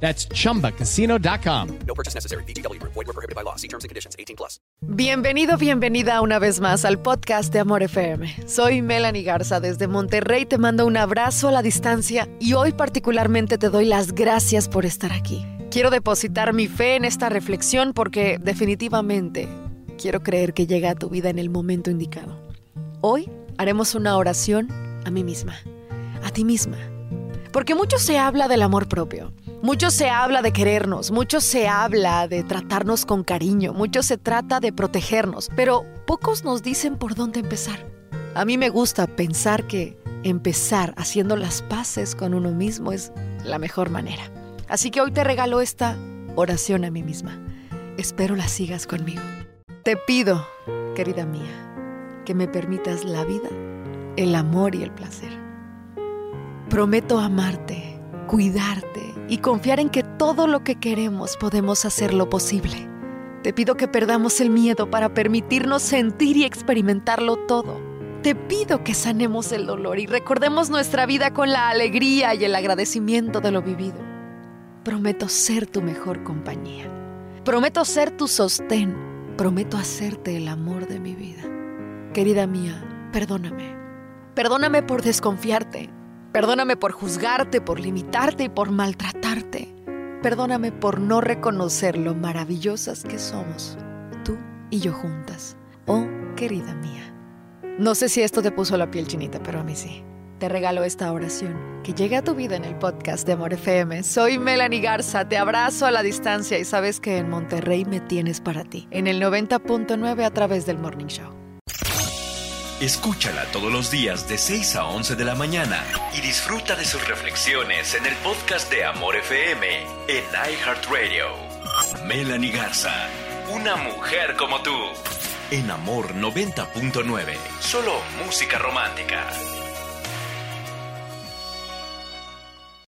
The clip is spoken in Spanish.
That's chumbacasino.com. No purchase necessary. BGW. Void were prohibited by law. See terms and conditions. 18 plus. Bienvenido, bienvenida una vez más al podcast de Amor FM. Soy Melanie Garza desde Monterrey, te mando un abrazo a la distancia y hoy particularmente te doy las gracias por estar aquí. Quiero depositar mi fe en esta reflexión porque definitivamente quiero creer que llega a tu vida en el momento indicado. Hoy haremos una oración a mí misma, a ti misma. Porque mucho se habla del amor propio. Mucho se habla de querernos, mucho se habla de tratarnos con cariño, mucho se trata de protegernos, pero pocos nos dicen por dónde empezar. A mí me gusta pensar que empezar haciendo las paces con uno mismo es la mejor manera. Así que hoy te regalo esta oración a mí misma. Espero la sigas conmigo. Te pido, querida mía, que me permitas la vida, el amor y el placer. Prometo amarte, cuidarte y confiar en que todo lo que queremos podemos hacerlo posible. Te pido que perdamos el miedo para permitirnos sentir y experimentarlo todo. Te pido que sanemos el dolor y recordemos nuestra vida con la alegría y el agradecimiento de lo vivido. Prometo ser tu mejor compañía. Prometo ser tu sostén. Prometo hacerte el amor de mi vida. Querida mía, perdóname. Perdóname por desconfiarte. Perdóname por juzgarte, por limitarte y por maltratarte. Perdóname por no reconocer lo maravillosas que somos, tú y yo juntas. Oh, querida mía. No sé si esto te puso la piel chinita, pero a mí sí. Te regalo esta oración que llega a tu vida en el podcast de Amor FM. Soy Melanie Garza, te abrazo a la distancia y sabes que en Monterrey me tienes para ti, en el 90.9 a través del Morning Show. Escúchala todos los días de 6 a 11 de la mañana y disfruta de sus reflexiones en el podcast de Amor FM en iHeartRadio. Melanie Garza, una mujer como tú. En Amor 90.9, solo música romántica.